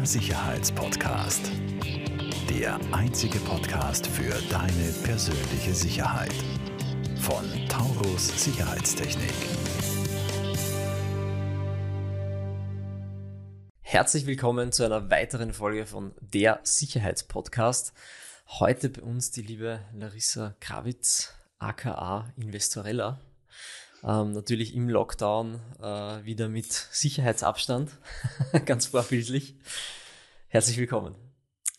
Der Sicherheitspodcast. Der einzige Podcast für deine persönliche Sicherheit. Von Taurus Sicherheitstechnik. Herzlich willkommen zu einer weiteren Folge von Der Sicherheitspodcast. Heute bei uns die liebe Larissa Krawitz, aka Investorella. Ähm, natürlich im Lockdown äh, wieder mit Sicherheitsabstand, ganz vorbildlich. Herzlich willkommen.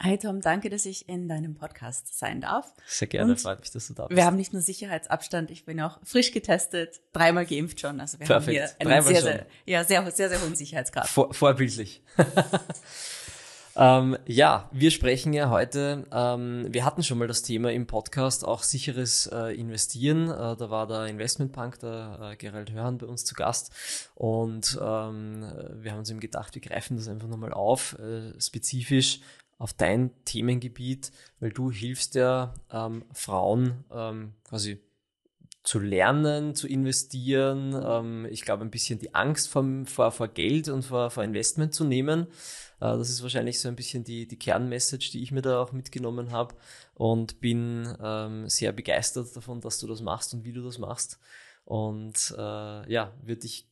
Hi Tom, danke, dass ich in deinem Podcast sein darf. Sehr gerne, Und freut mich, dass du da bist. Wir haben nicht nur Sicherheitsabstand, ich bin auch frisch getestet, dreimal geimpft schon. Also wir Perfekt, haben hier einen dreimal sehr, schon. sehr, ja, sehr, sehr, sehr hohen Sicherheitsgrad. Vor, vorbildlich. ähm, ja, wir sprechen ja heute, ähm, wir hatten schon mal das Thema im Podcast, auch sicheres äh, Investieren. Äh, da war der Investmentbank, der äh, Gerald Hörhan bei uns zu Gast. Und ähm, wir haben uns eben gedacht, wir greifen das einfach nochmal auf, äh, spezifisch auf dein Themengebiet, weil du hilfst ja ähm, Frauen ähm, quasi zu lernen, zu investieren, ähm, ich glaube ein bisschen die Angst vom, vor, vor Geld und vor, vor Investment zu nehmen. Äh, das ist wahrscheinlich so ein bisschen die, die Kernmessage, die ich mir da auch mitgenommen habe und bin ähm, sehr begeistert davon, dass du das machst und wie du das machst. Und äh, ja, würde ich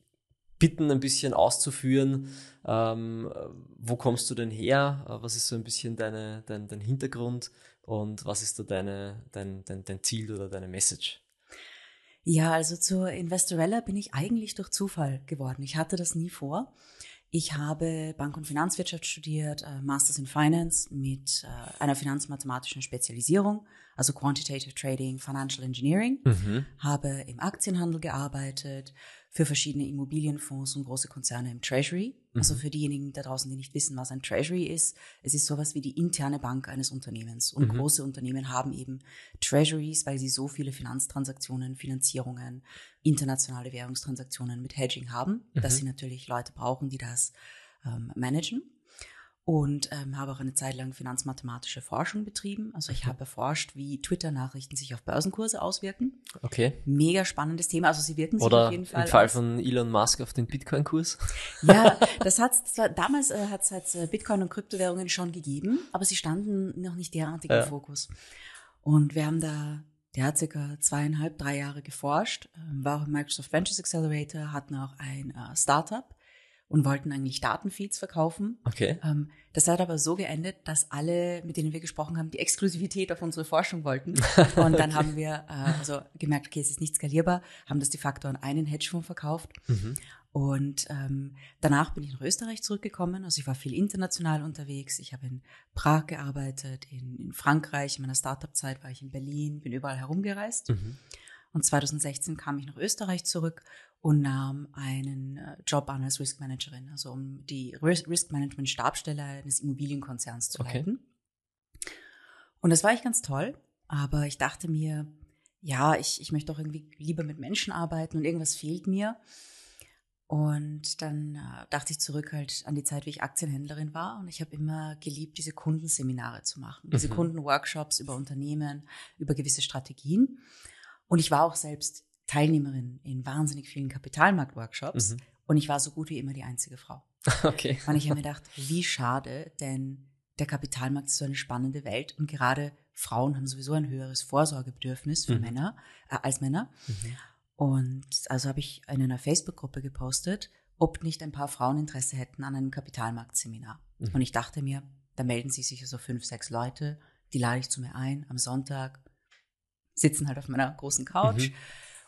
bitten, ein bisschen auszuführen, ähm, wo kommst du denn her, Äh, was ist so ein bisschen deine, dein, dein Hintergrund und was ist da deine, dein, dein, dein Ziel oder deine Message? Ja, also zur Investorella bin ich eigentlich durch Zufall geworden. Ich hatte das nie vor. Ich habe Bank- und Finanzwirtschaft studiert, äh, Masters in Finance mit äh, einer finanzmathematischen Spezialisierung, also Quantitative Trading, Financial Engineering, Mhm. habe im Aktienhandel gearbeitet, für verschiedene Immobilienfonds und große Konzerne im Treasury. Also Mhm. für diejenigen da draußen, die nicht wissen, was ein Treasury ist, es ist sowas wie die interne Bank eines Unternehmens. Und Mhm. große Unternehmen haben eben Treasuries, weil sie so viele Finanztransaktionen, Finanzierungen, internationale Währungstransaktionen mit Hedging haben, dass Mhm. sie natürlich Leute brauchen, die das ähm, managen. Und ähm, habe auch eine Zeit lang finanzmathematische Forschung betrieben. Also ich habe erforscht, wie Twitter-Nachrichten sich auf Börsenkurse auswirken. Okay. Mega spannendes Thema. Also sie wirken sich Oder auf jeden Fall. im Fall aus. von Elon Musk auf den Bitcoin-Kurs. Ja, das hat zwar damals äh, hat es äh, Bitcoin und Kryptowährungen schon gegeben, aber sie standen noch nicht derartig Ja. im Fokus. Und wir haben da der hat circa zweieinhalb, drei Jahre geforscht, ähm, war auch im Microsoft Ventures Accelerator, hatten auch ein äh, Startup und wollten eigentlich Datenfeeds verkaufen. Okay. Ähm, das hat aber so geendet, dass alle, mit denen wir gesprochen haben, die Exklusivität auf unsere Forschung wollten. Und dann haben wir äh, also gemerkt, okay, es ist nicht skalierbar, haben das de facto an einen Hedgefonds verkauft. Mhm. Und ähm, danach bin ich nach Österreich zurückgekommen. Also ich war viel international unterwegs. Ich habe in Prag gearbeitet, in, in Frankreich. In meiner Startup-Zeit war ich in Berlin, bin überall herumgereist. Mhm. Und 2016 kam ich nach Österreich zurück und nahm einen äh, Job an als Risk Managerin, also um die Ris- Risk Management Stabstelle eines Immobilienkonzerns zu Okay. leiten. Und das war echt ganz toll, aber ich dachte mir, ja, ich, ich möchte doch irgendwie lieber mit Menschen arbeiten und irgendwas fehlt mir. Und dann äh, dachte ich zurück halt an die Zeit, wie ich Aktienhändlerin war. Und ich habe immer geliebt, diese Kundenseminare zu machen, diese Mhm. Kundenworkshops über Unternehmen, über gewisse Strategien. Und ich war auch selbst Teilnehmerin in wahnsinnig vielen Kapitalmarkt-Workshops. Mhm. Und ich war so gut wie immer die einzige Frau. Okay. Und ich habe mir gedacht, wie schade, denn der Kapitalmarkt ist so eine spannende Welt und gerade Frauen haben sowieso ein höheres Vorsorgebedürfnis für Mhm. Männer äh, als Männer. Mhm. Und also habe ich in einer Facebook-Gruppe gepostet, ob nicht ein paar Frauen Interesse hätten an einem Kapitalmarktseminar. Mhm. Und ich dachte mir, da melden sich sicher so fünf, sechs Leute, die lade ich zu mir ein am Sonntag, sitzen halt auf meiner großen Couch. Mhm.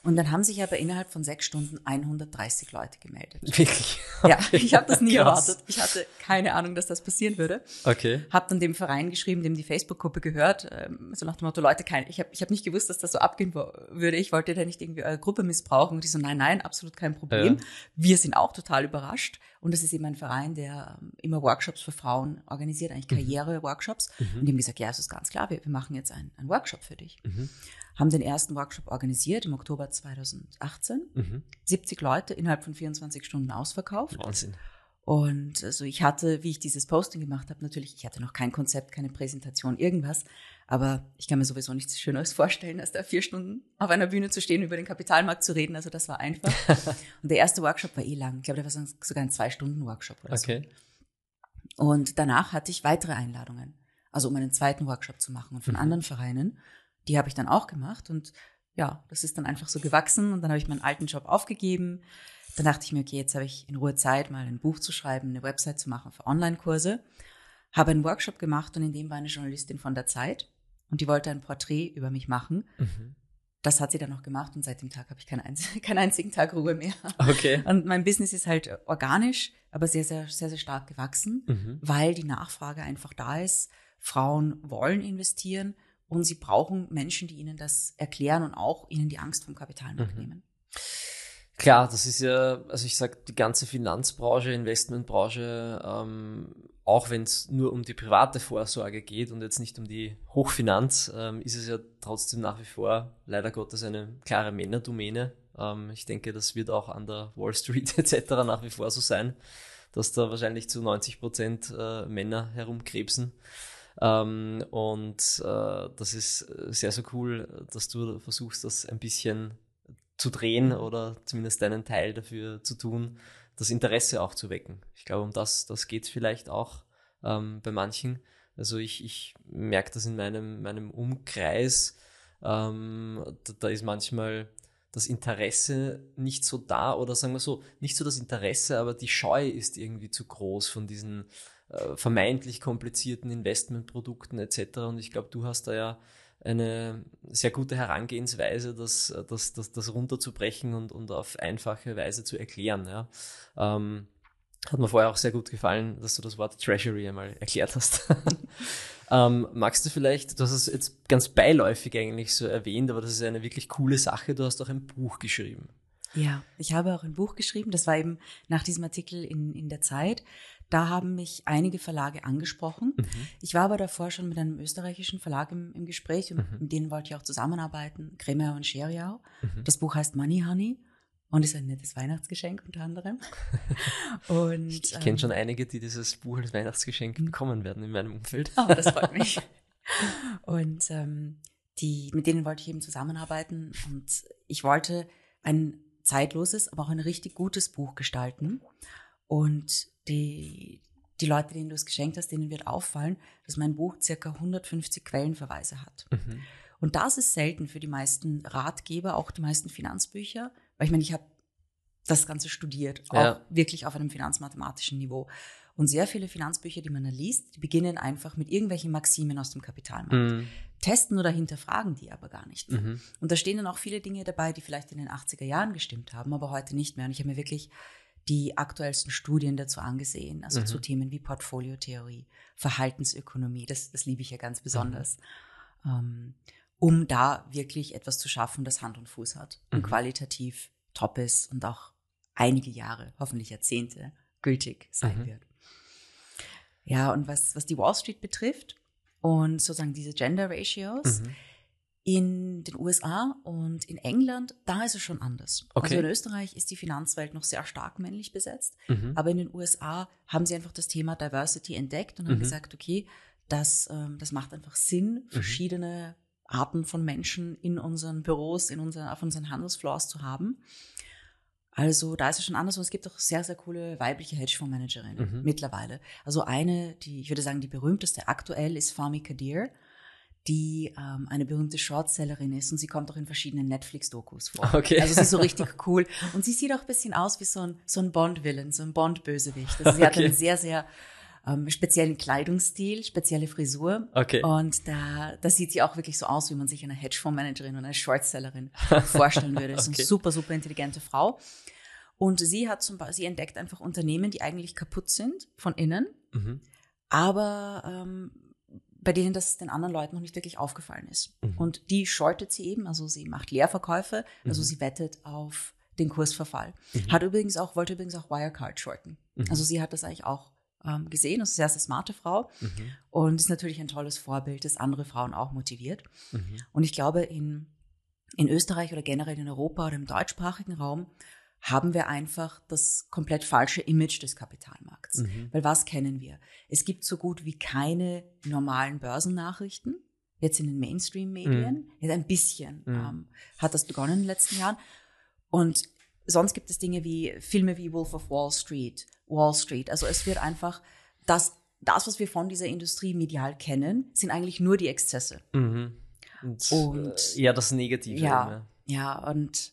Und dann haben sich aber innerhalb von sechs Stunden 130 Leute gemeldet. Wirklich? Ja, ich habe das nie Krass. erwartet. Ich hatte keine Ahnung, dass das passieren würde. Okay. Hab dann dem Verein geschrieben, dem die Facebook-Gruppe gehört, ähm, so nach dem Motto, Leute, kein, ich habe ich hab nicht gewusst, dass das so abgehen würde. Ich wollte da nicht irgendwie eure Gruppe missbrauchen. Und die so, nein, nein, absolut kein Problem. Ja. Wir sind auch total überrascht. Und das ist eben ein Verein, der ähm, immer Workshops für Frauen organisiert, eigentlich Karriere-Workshops. Und die haben gesagt, ja, es ist ganz klar, wir, wir machen jetzt einen, einen Workshop für dich. Mhm. Haben den ersten Workshop organisiert im Oktober 2018. Mhm. 70 Leute innerhalb von 24 Stunden ausverkauft. Wahnsinn. Und also ich hatte, wie ich dieses Posting gemacht habe, natürlich, ich hatte noch kein Konzept, keine Präsentation, irgendwas. Aber ich kann mir sowieso nichts Schöneres vorstellen, als da vier Stunden auf einer Bühne zu stehen, über den Kapitalmarkt zu reden. Also das war einfach. Und der erste Workshop war eh lang. Ich glaube, der war so- sogar ein Zwei-Stunden-Workshop oder so. Okay. Und danach hatte ich weitere Einladungen, also um einen zweiten Workshop zu machen und von Mhm. anderen Vereinen. Die habe ich dann auch gemacht und ja, das ist dann einfach so gewachsen und dann habe ich meinen alten Job aufgegeben. Dann dachte ich mir, okay, jetzt habe ich in Ruhe Zeit, mal ein Buch zu schreiben, eine Website zu machen für Online-Kurse. Habe einen Workshop gemacht und in dem war eine Journalistin von der Zeit und die wollte ein Porträt über mich machen. Mhm. Das hat sie dann noch gemacht und seit dem Tag habe ich keinen, einz keinen einzigen Tag Ruhe mehr. Okay. Und mein Business ist halt organisch, aber sehr, sehr, sehr, sehr stark gewachsen, Mhm. weil die Nachfrage einfach da ist. Frauen wollen investieren und sie brauchen Menschen, die ihnen das erklären und auch ihnen die Angst vom Kapitalmarkt Mhm. nehmen. Klar, das ist ja, also ich sag, die ganze Finanzbranche, Investmentbranche, ähm, auch wenn es nur um die private Vorsorge geht und jetzt nicht um die Hochfinanz, ähm, ist es ja trotzdem nach wie vor leider Gottes eine klare Männerdomäne. Ähm, ich denke, das wird auch an der Wall Street etc. nach wie vor so sein, dass da wahrscheinlich zu 90 Prozent äh, Männer herumkrebsen. Ähm, und äh, das ist sehr, sehr cool, dass du versuchst, das ein bisschen zu drehen oder zumindest deinen Teil dafür zu tun, das Interesse auch zu wecken. Ich glaube, um das, das geht es vielleicht auch ähm, bei manchen. Also ich, ich merke das in meinem, meinem Umkreis, ähm, da, da ist manchmal das Interesse nicht so da oder sagen wir so, nicht so das Interesse, aber die Scheu ist irgendwie zu groß von diesen äh, vermeintlich komplizierten Investmentprodukten etc. Und ich glaube, du hast da ja eine sehr gute Herangehensweise, das, das, das, das runterzubrechen und, und auf einfache Weise zu erklären. Ja. Ähm, hat mir vorher auch sehr gut gefallen, dass du das Wort Treasury einmal erklärt hast. ähm, magst du vielleicht, du hast es jetzt ganz beiläufig eigentlich so erwähnt, aber das ist eine wirklich coole Sache, du hast auch ein Buch geschrieben. Ja, ich habe auch ein Buch geschrieben, das war eben nach diesem Artikel in, in der Zeit. Da haben mich einige Verlage angesprochen. Mhm. Ich war aber davor schon mit einem österreichischen Verlag im, im Gespräch und Mhm. mit denen wollte ich auch zusammenarbeiten, Kremer und Scheriau. Mhm. Das Buch heißt Money Honey und ist ein nettes Weihnachtsgeschenk unter anderem. und, Ich, ich kenne ähm, schon einige, die dieses Buch als Weihnachtsgeschenk Mhm. bekommen werden in meinem Umfeld. Oh, das freut mich. Und ähm, die, mit denen wollte ich eben zusammenarbeiten und ich wollte ein zeitloses, aber auch ein richtig gutes Buch gestalten. Und die, die Leute, denen du es geschenkt hast, denen wird auffallen, dass mein Buch circa 150 Quellenverweise hat. Mhm. Und das ist selten für die meisten Ratgeber, auch die meisten Finanzbücher, weil ich meine, ich habe das Ganze studiert, auch Ja. wirklich auf einem finanzmathematischen Niveau. Und sehr viele Finanzbücher, die man da liest, die beginnen einfach mit irgendwelchen Maximen aus dem Kapitalmarkt. Mhm. Testen oder hinterfragen die aber gar nicht. Mhm. Und da stehen dann auch viele Dinge dabei, die vielleicht in den 80er Jahren gestimmt haben, aber heute nicht mehr. Und ich habe mir wirklich die aktuellsten Studien dazu angesehen, also Mhm. zu Themen wie Portfoliotheorie, Verhaltensökonomie, das, das liebe ich ja ganz besonders, ähm, um da wirklich etwas zu schaffen, das Hand und Fuß hat und Mhm. qualitativ top ist und auch einige Jahre, hoffentlich Jahrzehnte, gültig sein Mhm. wird. Ja, und was, was die Wall Street betrifft und sozusagen diese Gender Ratios, Mhm. in den USA und in England, da ist es schon anders. Okay. Also in Österreich ist die Finanzwelt noch sehr stark männlich besetzt, Mhm. aber in den USA haben sie einfach das Thema Diversity entdeckt und haben Mhm. gesagt, okay, das, ähm, das macht einfach Sinn, verschiedene Arten von Menschen in unseren Büros, in unseren, auf unseren Handelsfloors zu haben. Also da ist es schon anders und es gibt auch sehr, sehr coole weibliche Hedgefondsmanagerinnen Mhm. mittlerweile. Also eine, die, ich würde sagen, die berühmteste aktuell ist Fahmi Kadir, die ähm, eine berühmte Shortsellerin ist und sie kommt auch in verschiedenen Netflix-Dokus vor. Okay. Also sie ist so richtig cool und sie sieht auch ein bisschen aus wie so ein, so ein Bond-Villain, so ein Bond-Bösewicht. Also sie hat Okay. einen sehr, sehr ähm, speziellen Kleidungsstil, spezielle Frisur. Okay. Und da, da sieht sie auch wirklich so aus, wie man sich eine Hedgefondsmanagerin und eine Shortsellerin vorstellen würde. Das ist Okay. eine super, super intelligente Frau. Und sie hat zum Beispiel, sie entdeckt einfach Unternehmen, die eigentlich kaputt sind von innen, Mhm. aber ähm, bei denen das den anderen Leuten noch nicht wirklich aufgefallen ist. Mhm. Und die shortet sie eben, also sie macht Leerverkäufe, also Mhm. sie wettet auf den Kursverfall. Mhm. Hat übrigens auch, wollte übrigens auch Wirecard shorten. Mhm. Also sie hat das eigentlich auch ähm, gesehen, also sehr, sehr smarte Frau Mhm. und ist natürlich ein tolles Vorbild, das andere Frauen auch motiviert. Mhm. Und ich glaube, in, in Österreich oder generell in Europa oder im deutschsprachigen Raum haben wir einfach das komplett falsche Image des Kapitalmarkts. Mhm. Weil was kennen wir? Es gibt so gut wie keine normalen Börsennachrichten. Jetzt in den Mainstream-Medien. Jetzt ein bisschen Mhm. ähm, hat das begonnen in den letzten Jahren. Und sonst gibt es Dinge wie Filme wie Wolf of Wall Street, Wall Street. Also es wird einfach das das, was wir von dieser Industrie medial kennen, sind eigentlich nur die Exzesse. Mhm. Und, Und- äh, eher das Negative. Ja, ja, und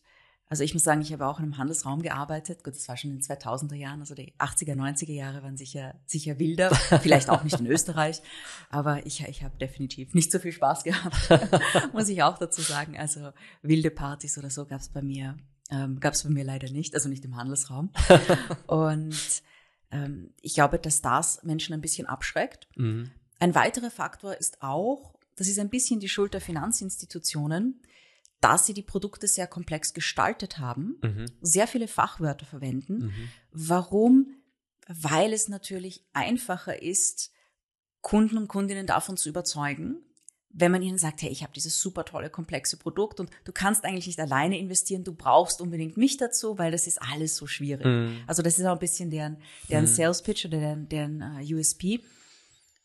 also ich muss sagen, ich habe auch in einem Handelsraum gearbeitet. Gut, das war schon in den 2000er Jahren, also die 80er, 90er Jahre waren sicher, sicher wilder. Vielleicht auch nicht in Österreich, aber ich, ich habe definitiv nicht so viel Spaß gehabt, muss ich auch dazu sagen. Also wilde Partys oder so gab es bei mir, ähm, gab es bei mir leider nicht, also nicht im Handelsraum. Und ähm, ich glaube, dass das Menschen ein bisschen abschreckt. Mhm. Ein weiterer Faktor ist auch, das ist ein bisschen die Schuld der Finanzinstitutionen, dass sie die Produkte sehr komplex gestaltet haben, Mhm. sehr viele Fachwörter verwenden. Mhm. Warum? Weil es natürlich einfacher ist, Kunden und Kundinnen davon zu überzeugen, wenn man ihnen sagt, hey, ich habe dieses super tolle, komplexe Produkt und du kannst eigentlich nicht alleine investieren, du brauchst unbedingt mich dazu, weil das ist alles so schwierig. Mhm. Also das ist auch ein bisschen deren, deren Mhm. Sales Pitch oder deren, deren äh, USP.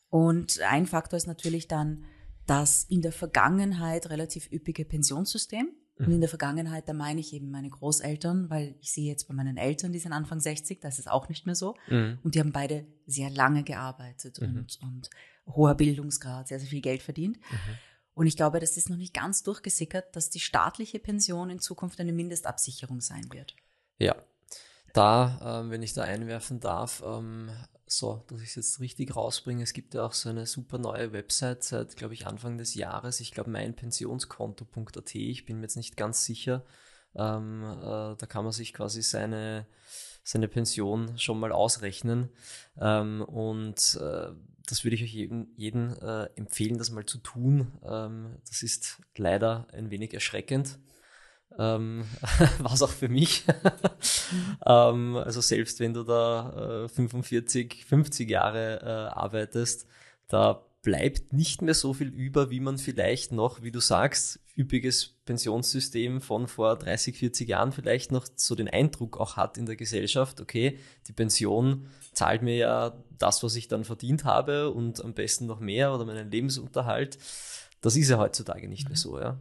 Und ein Faktor ist natürlich dann das in der Vergangenheit relativ üppige Pensionssystem. Und in der Vergangenheit, da meine ich eben meine Großeltern, weil ich sehe jetzt bei meinen Eltern, die sind Anfang 60, da ist auch nicht mehr so. Mhm. Und die haben beide sehr lange gearbeitet Mhm. und, und hoher Bildungsgrad, sehr, sehr viel Geld verdient. Mhm. Und ich glaube, das ist noch nicht ganz durchgesickert, dass die staatliche Pension in Zukunft eine Mindestabsicherung sein wird. Ja, da, ähm, wenn ich da einwerfen darf, ähm, so, dass ich es jetzt richtig rausbringe, es gibt ja auch so eine super neue Website seit, glaube ich, Anfang des Jahres, ich glaube meinpensionskonto.at, ich bin mir jetzt nicht ganz sicher, ähm, äh, da kann man sich quasi seine, seine Pension schon mal ausrechnen ähm, und äh, das würde ich euch jeden, jeden äh, empfehlen, das mal zu tun. Ähm, das ist leider ein wenig erschreckend. Ähm, war es auch für mich. ähm, also selbst wenn du da äh, 45, 50 Jahre äh, arbeitest, da bleibt nicht mehr so viel über, wie man vielleicht noch, wie du sagst, üppiges Pensionssystem von vor 30, 40 Jahren vielleicht noch so den Eindruck auch hat in der Gesellschaft, okay, die Pension zahlt mir ja das, was ich dann verdient habe und am besten noch mehr oder meinen Lebensunterhalt. Das ist ja heutzutage nicht mehr so, ja.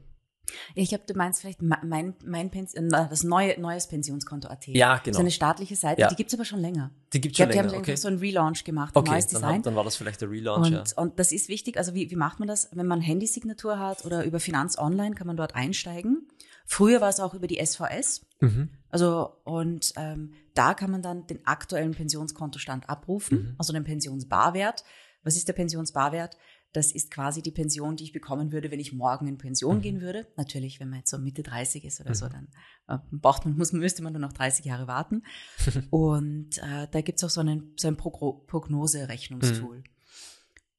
Ich glaube, du meinst vielleicht me- mein, mein Pension, das neue, neues Pensionskonto.at. Ja, Das genau. ist eine staatliche Seite, Ja. die gibt's aber schon länger. Die gibt Ich schon die haben länger, einfach okay. so einen Relaunch gemacht, ein Okay, neues dann, Design. hat, dann war das vielleicht der Relaunch, und, ja. und das ist wichtig. Also wie, wie macht man das? Wenn man Handysignatur hat oder über Finanz Online kann man dort einsteigen. Früher war es auch über die SVS. Mhm. Also und ähm, da kann man dann den aktuellen Pensionskontostand abrufen, Mhm. also den Pensionsbarwert. Was ist der Pensionsbarwert? Das ist quasi die Pension, die ich bekommen würde, wenn ich morgen in Pension Mhm. gehen würde. Natürlich, wenn man jetzt so Mitte 30 ist oder so, Mhm. dann äh, braucht man, muss, müsste man nur noch 30 Jahre warten. Und äh, da gibt's auch so, einen, so ein Progro- Prognose-Rechnungstool. Mhm.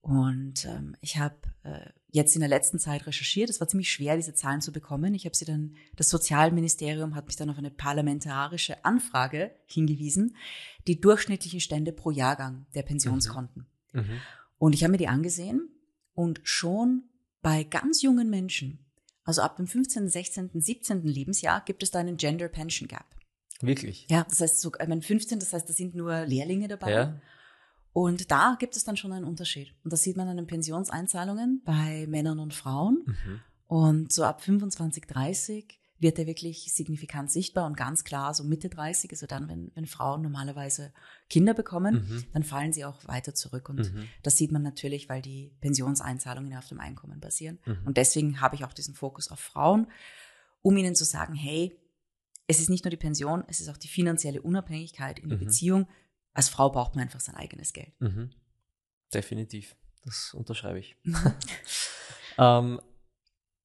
Und ähm, ich habe äh, jetzt in der letzten Zeit recherchiert. Es war ziemlich schwer, diese Zahlen zu bekommen. Ich habe sie dann, das Sozialministerium hat mich dann auf eine parlamentarische Anfrage hingewiesen, die durchschnittlichen Stände pro Jahrgang der Pensionskonten. Mhm. Und ich habe mir die angesehen und schon bei ganz jungen Menschen, also ab dem 15., 16., 17. Lebensjahr, gibt es da einen Gender Pension Gap. Wirklich? Ja, das heißt, so, ich meine, 15, das heißt, da sind nur Lehrlinge dabei. Ja. Und da gibt es dann schon einen Unterschied. Und das sieht man an den Pensionseinzahlungen bei Männern und Frauen. Mhm. Und so ab 25, 30 wird er wirklich signifikant sichtbar und ganz klar, so Mitte 30, also dann, wenn, wenn Frauen normalerweise Kinder bekommen, Mhm. dann fallen sie auch weiter zurück. Und Mhm. das sieht man natürlich, weil die Pensionseinzahlungen auf dem Einkommen basieren. Mhm. Und deswegen habe ich auch diesen Fokus auf Frauen, um ihnen zu sagen, hey, es ist nicht nur die Pension, es ist auch die finanzielle Unabhängigkeit in der Mhm. Beziehung. Als Frau braucht man einfach sein eigenes Geld. Mhm. Definitiv. Das unterschreibe ich. ähm,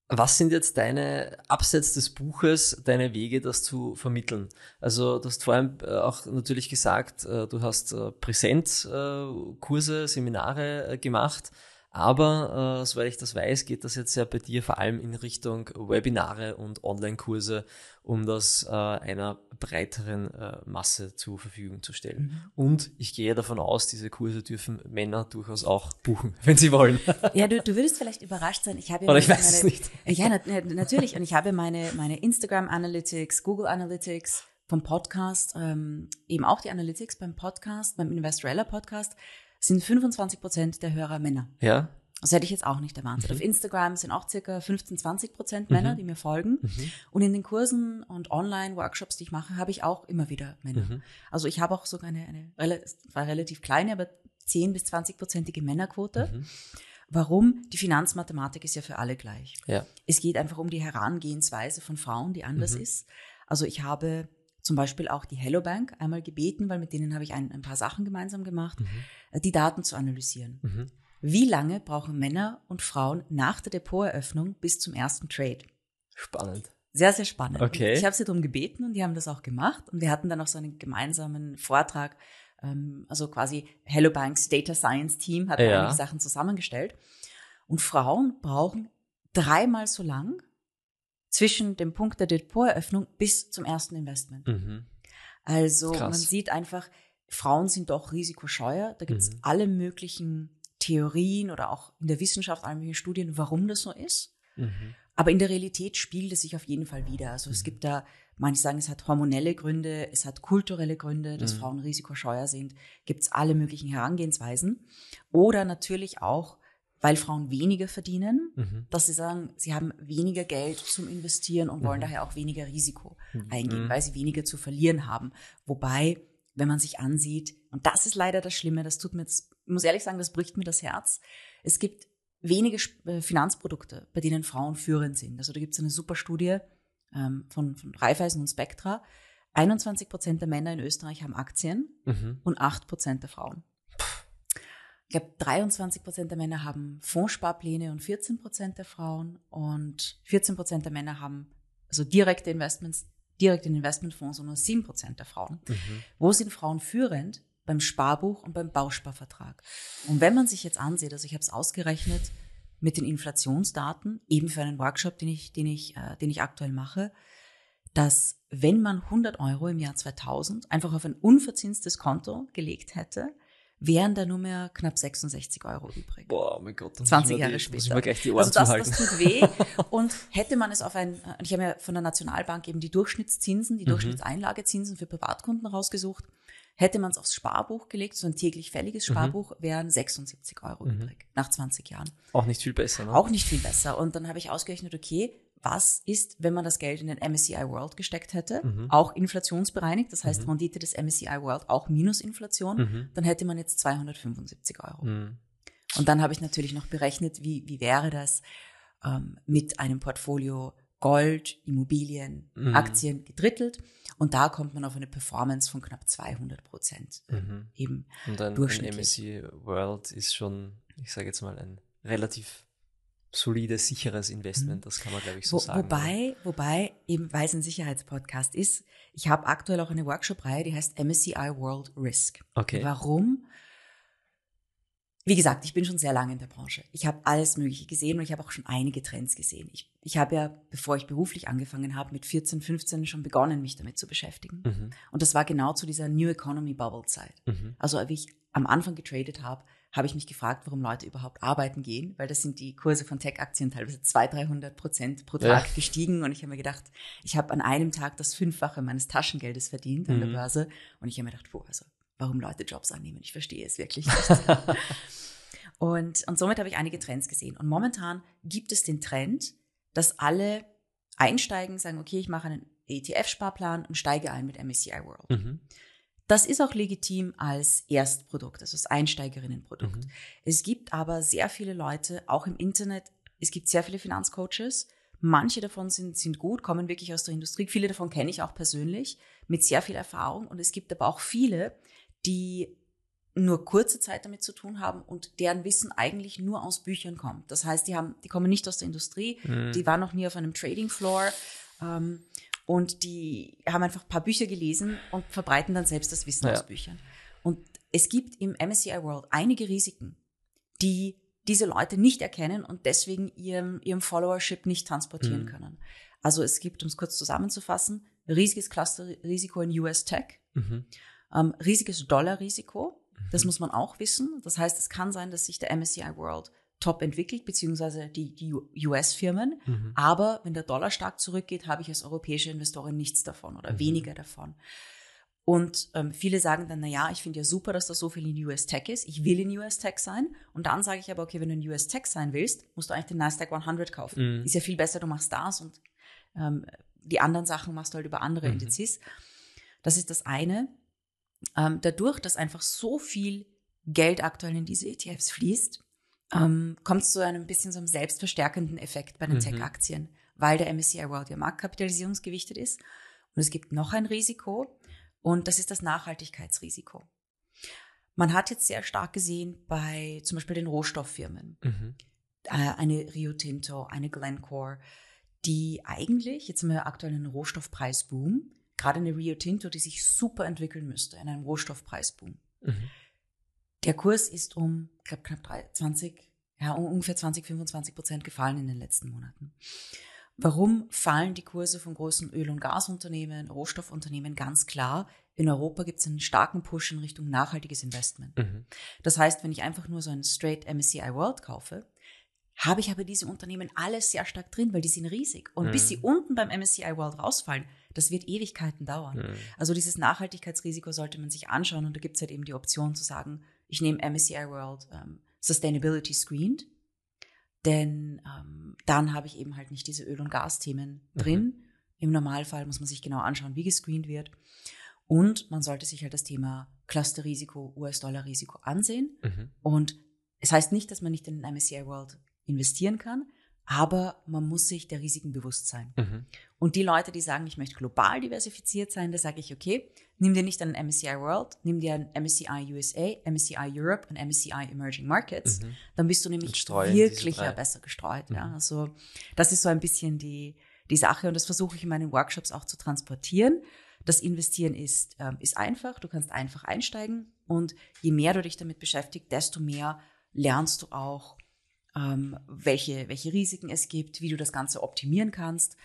was sind jetzt deine, abseits des Buches, deine Wege, das zu vermitteln? Also, du hast vorhin äh, auch natürlich gesagt, äh, du hast äh, Präsenzkurse, Seminare gemacht, aber äh, soweit ich das weiß, geht das jetzt ja bei dir vor allem in Richtung Webinare und Online-Kurse, um das äh, einer breiteren äh, Masse zur Verfügung zu stellen. Mhm. Und ich gehe davon aus, diese Kurse dürfen Männer durchaus auch buchen, wenn sie wollen. Ja, du, du würdest vielleicht überrascht sein. Ich habe ja Oder ich meine- weiß es meine- nicht. Ja, na, natürlich. Und ich habe meine, meine Instagram Analytics, Google Analytics vom Podcast, ähm, eben auch die Analytics beim Podcast, beim Investorella Podcast, sind 25 Prozent der Hörer Männer. Ja? Das hätte ich jetzt auch nicht erwartet. Mhm. Auf Instagram sind auch circa 15, 20 Prozent Männer, Mhm. die mir folgen. Mhm. Und in den Kursen und Online-Workshops, die ich mache, habe ich auch immer wieder Männer. Mhm. Also ich habe auch sogar eine, eine war relativ kleine, aber 10 bis 20-prozentige Männerquote. Mhm. Warum? Die Finanzmathematik ist ja für alle gleich. Ja. Es geht einfach um die Herangehensweise von Frauen, die anders mhm. ist. Also ich habe zum Beispiel auch die Hello Bank einmal gebeten, weil mit denen habe ich ein, ein paar Sachen gemeinsam gemacht, mhm. die Daten zu analysieren. Mhm. Wie lange brauchen Männer und Frauen nach der Depoteröffnung bis zum ersten Trade? Spannend. Sehr, sehr spannend. Okay. Ich habe sie darum gebeten und die haben das auch gemacht. Und wir hatten dann auch so einen gemeinsamen Vortrag, ähm, also quasi Hello Banks Data Science Team hat ja. einige Sachen zusammengestellt. Und Frauen brauchen dreimal so lang zwischen dem Punkt der Depoteröffnung bis zum ersten Investment. Mhm. Also Krass. man sieht einfach, Frauen sind doch risikoscheuer. Da gibt es mhm. alle möglichen Theorien oder auch in der Wissenschaft alle möglichen Studien, warum das so ist. Mhm. Aber in der Realität spielt es sich auf jeden Fall wieder. Also es mhm. gibt da, manche sagen, es hat hormonelle Gründe, es hat kulturelle Gründe, dass mhm. Frauen risikoscheuer sind. Gibt es alle möglichen Herangehensweisen. Oder natürlich auch, weil Frauen weniger verdienen, mhm. dass sie sagen, sie haben weniger Geld zum Investieren und wollen mhm. daher auch weniger Risiko mhm. eingehen, mhm. weil sie weniger zu verlieren haben. Wobei, wenn man sich ansieht, und das ist leider das Schlimme, das tut mir jetzt, ich muss ehrlich sagen, das bricht mir das Herz. Es gibt wenige äh, Finanzprodukte, bei denen Frauen führend sind. Also da gibt es eine super Studie ähm, von, von Raiffeisen und Spectra. 21 Prozent der Männer in Österreich haben Aktien mhm. und 8 Prozent der Frauen. Ich glaube, 23 Prozent der Männer haben Fondssparpläne und 14 Prozent der Frauen und 14 Prozent der Männer haben also direkte Investments, direkt in Investmentfonds und nur 7 Prozent der Frauen. Mhm. Wo sind Frauen führend? beim Sparbuch und beim Bausparvertrag. Und wenn man sich jetzt ansieht, also ich habe es ausgerechnet mit den Inflationsdaten, eben für einen Workshop, den ich, den ich, äh, den ich aktuell mache, dass wenn man 100 Euro im Jahr 2000 einfach auf ein unverzinstes Konto gelegt hätte, wären da nur mehr knapp 66 Euro übrig. Boah, mein Gott. 20 Jahre die, später. Muss ich mir gleich die Ohren also das, das tut weh. Und hätte man es auf ein, ich habe ja von der Nationalbank eben die Durchschnittszinsen, die mhm. Durchschnittseinlagezinsen für Privatkunden rausgesucht. Hätte man es aufs Sparbuch gelegt, so ein täglich fälliges mhm. Sparbuch, wären 76 Euro mhm. übrig nach 20 Jahren. Auch nicht viel besser, ne? Auch nicht viel besser. Und dann habe ich ausgerechnet, okay, was ist, wenn man das Geld in den MSCI World gesteckt hätte, mhm. auch inflationsbereinigt, das heißt mhm. Rendite des MSCI World auch minus Inflation, mhm. dann hätte man jetzt 275 Euro. Mhm. Und dann habe ich natürlich noch berechnet, wie, wie wäre das ähm, mit einem Portfolio Gold, Immobilien, mhm. Aktien gedrittelt. Und da kommt man auf eine Performance von knapp 200 Prozent. Mhm. Eben Und ein, ein MSCI World ist schon, ich sage jetzt mal, ein relativ solides, sicheres Investment, mhm. das kann man, glaube ich, so Wo, sagen. Wobei, oder? wobei, eben weil es ein Sicherheitspodcast ist, ich habe aktuell auch eine Workshop-Reihe, die heißt MSCI World Risk. Okay. Warum? Wie gesagt, ich bin schon sehr lange in der Branche. Ich habe alles Mögliche gesehen und ich habe auch schon einige Trends gesehen. Ich, ich habe ja, bevor ich beruflich angefangen habe, mit 14, 15 schon begonnen, mich damit zu beschäftigen. Mhm. Und das war genau zu dieser New Economy Bubble Zeit. Mhm. Also wie ich am Anfang getradet habe, habe ich mich gefragt, warum Leute überhaupt arbeiten gehen, weil das sind die Kurse von Tech-Aktien teilweise 200, 300 Prozent pro Tag ja. gestiegen und ich habe mir gedacht, ich habe an einem Tag das Fünffache meines Taschengeldes verdient an mhm. der Börse und ich habe mir gedacht, boah, also warum Leute Jobs annehmen. Ich verstehe es wirklich nicht. und, und somit habe ich einige Trends gesehen. Und momentan gibt es den Trend, dass alle einsteigen, sagen, okay, ich mache einen ETF-Sparplan und steige ein mit MSCI World. Mhm. Das ist auch legitim als Erstprodukt, also als Einsteigerinnenprodukt. Mhm. Es gibt aber sehr viele Leute, auch im Internet, es gibt sehr viele Finanzcoaches. Manche davon sind, sind gut, kommen wirklich aus der Industrie. Viele davon kenne ich auch persönlich mit sehr viel Erfahrung. Und es gibt aber auch viele, die nur kurze Zeit damit zu tun haben und deren Wissen eigentlich nur aus Büchern kommt. Das heißt, die haben, die kommen nicht aus der Industrie, mhm. die waren noch nie auf einem Trading Floor ähm, und die haben einfach ein paar Bücher gelesen und verbreiten dann selbst das Wissen ja. aus Büchern. Und es gibt im MSCI World einige Risiken, die diese Leute nicht erkennen und deswegen ihrem, ihrem Followership nicht transportieren mhm. können. Also es gibt, um es kurz zusammenzufassen, riesiges Clusterrisiko in US Tech. Mhm ähm, riesiges Dollarrisiko. Das mhm. muss man auch wissen. Das heißt, es kann sein, dass sich der MSCI World top entwickelt, beziehungsweise die, die US-Firmen. Mhm. Aber wenn der Dollar stark zurückgeht, habe ich als europäische Investorin nichts davon oder mhm. weniger davon. Und ähm, viele sagen dann, na ja, ich finde ja super, dass da so viel in US Tech ist. Ich will in US Tech sein. Und dann sage ich aber, okay, wenn du in US Tech sein willst, musst du eigentlich den Nasdaq 100 kaufen. Mhm. Ist ja viel besser, du machst das und ähm, die anderen Sachen machst du halt über andere mhm. Indizes. Das ist das eine ähm, dadurch, dass einfach so viel Geld aktuell in diese ETFs fließt, ähm, kommt es zu einem bisschen so einem selbstverstärkenden Effekt bei den Mhm. Tech-Aktien, weil der MSCI World ja marktkapitalisierungsgewichtet ist. Und es gibt noch ein Risiko und das ist das Nachhaltigkeitsrisiko. Man hat jetzt sehr stark gesehen bei zum Beispiel den Rohstofffirmen, Mhm. äh, eine Rio Tinto, eine Glencore, die eigentlich, jetzt haben wir aktuell einen Rohstoffpreisboom, gerade eine Rio Tinto, die sich super entwickeln müsste in einem Rohstoffpreisboom. Mhm. Der Kurs ist um knapp, knapp drei- 20, ja, um ungefähr 20, 25 Prozent gefallen in den letzten Monaten. Warum fallen die Kurse von großen Öl- und Gasunternehmen, Rohstoffunternehmen? Ganz klar, in Europa gibt es einen starken Push in Richtung nachhaltiges Investment. Mhm. Das heißt, wenn ich einfach nur so einen straight MSCI World kaufe, habe ich aber diese Unternehmen alles sehr stark drin, weil die sind riesig. Und bis Mhm. sie unten beim MSCI World rausfallen, das wird Ewigkeiten dauern. Mhm. Also dieses Nachhaltigkeitsrisiko sollte man sich anschauen und da gibt es halt eben die Option zu sagen, ich nehme MSCI World ähm, Sustainability Screened, denn ähm, dann habe ich eben halt nicht diese Öl- und Gasthemen Mhm. drin. Im Normalfall muss man sich genau anschauen, wie gescreent wird. Und man sollte sich halt das Thema Clusterrisiko, US-Dollar-Risiko ansehen. Mhm. Und es heißt nicht, dass man nicht in den MSCI World investieren kann, aber man muss sich der Risiken bewusst sein. Mhm. Und die Leute, die sagen, ich möchte global diversifiziert sein, da sage ich, okay, nimm dir nicht einen MSCI World, nimm dir einen MSCI USA, MSCI Europe und MSCI Emerging Markets. Mhm. Dann bist du nämlich wirklich ja besser gestreut. Ja. Mhm. Also das ist so ein bisschen die, die Sache und das versuche ich in meinen Workshops auch zu transportieren. Das Investieren ist, ähm, ist einfach, du kannst einfach einsteigen und je mehr du dich damit beschäftigst, desto mehr lernst du auch, ähm, welche, welche Risiken es gibt, wie du das Ganze optimieren kannst.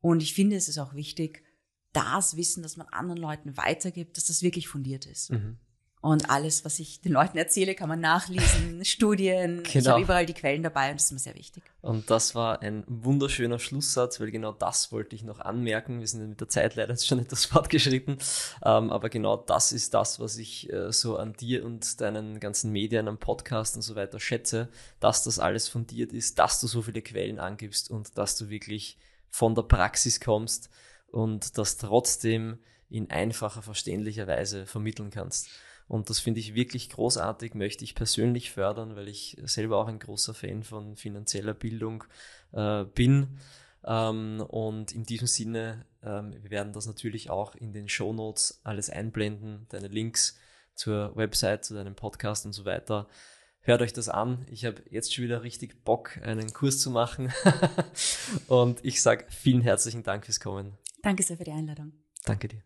Und ich finde, es ist auch wichtig, das Wissen, das man anderen Leuten weitergibt, dass das wirklich fundiert ist. Mhm. Und alles, was ich den Leuten erzähle, kann man nachlesen, Studien. Ich Genau. habe überall die Quellen dabei und das ist mir sehr wichtig. Und das war ein wunderschöner Schlusssatz, weil genau das wollte ich noch anmerken. Wir sind mit der Zeit leider jetzt schon etwas fortgeschritten. Ähm, aber genau das ist das, was ich äh, so an dir und deinen ganzen Medien, am Podcast und so weiter schätze, dass das alles fundiert ist, dass du so viele Quellen angibst und dass du wirklich von der Praxis kommst und das trotzdem in einfacher, verständlicher Weise vermitteln kannst. Und das finde ich wirklich großartig, möchte ich persönlich fördern, weil ich selber auch ein großer Fan von finanzieller Bildung äh, bin. Ähm, und in diesem Sinne, ähm, wir werden das natürlich auch in den Show Notes alles einblenden, deine Links zur Website, zu deinem Podcast und so weiter. Hört euch das an. Ich habe jetzt schon wieder richtig Bock, einen Kurs zu machen. und ich sage vielen herzlichen Dank fürs Kommen. Danke sehr für die Einladung. Danke dir.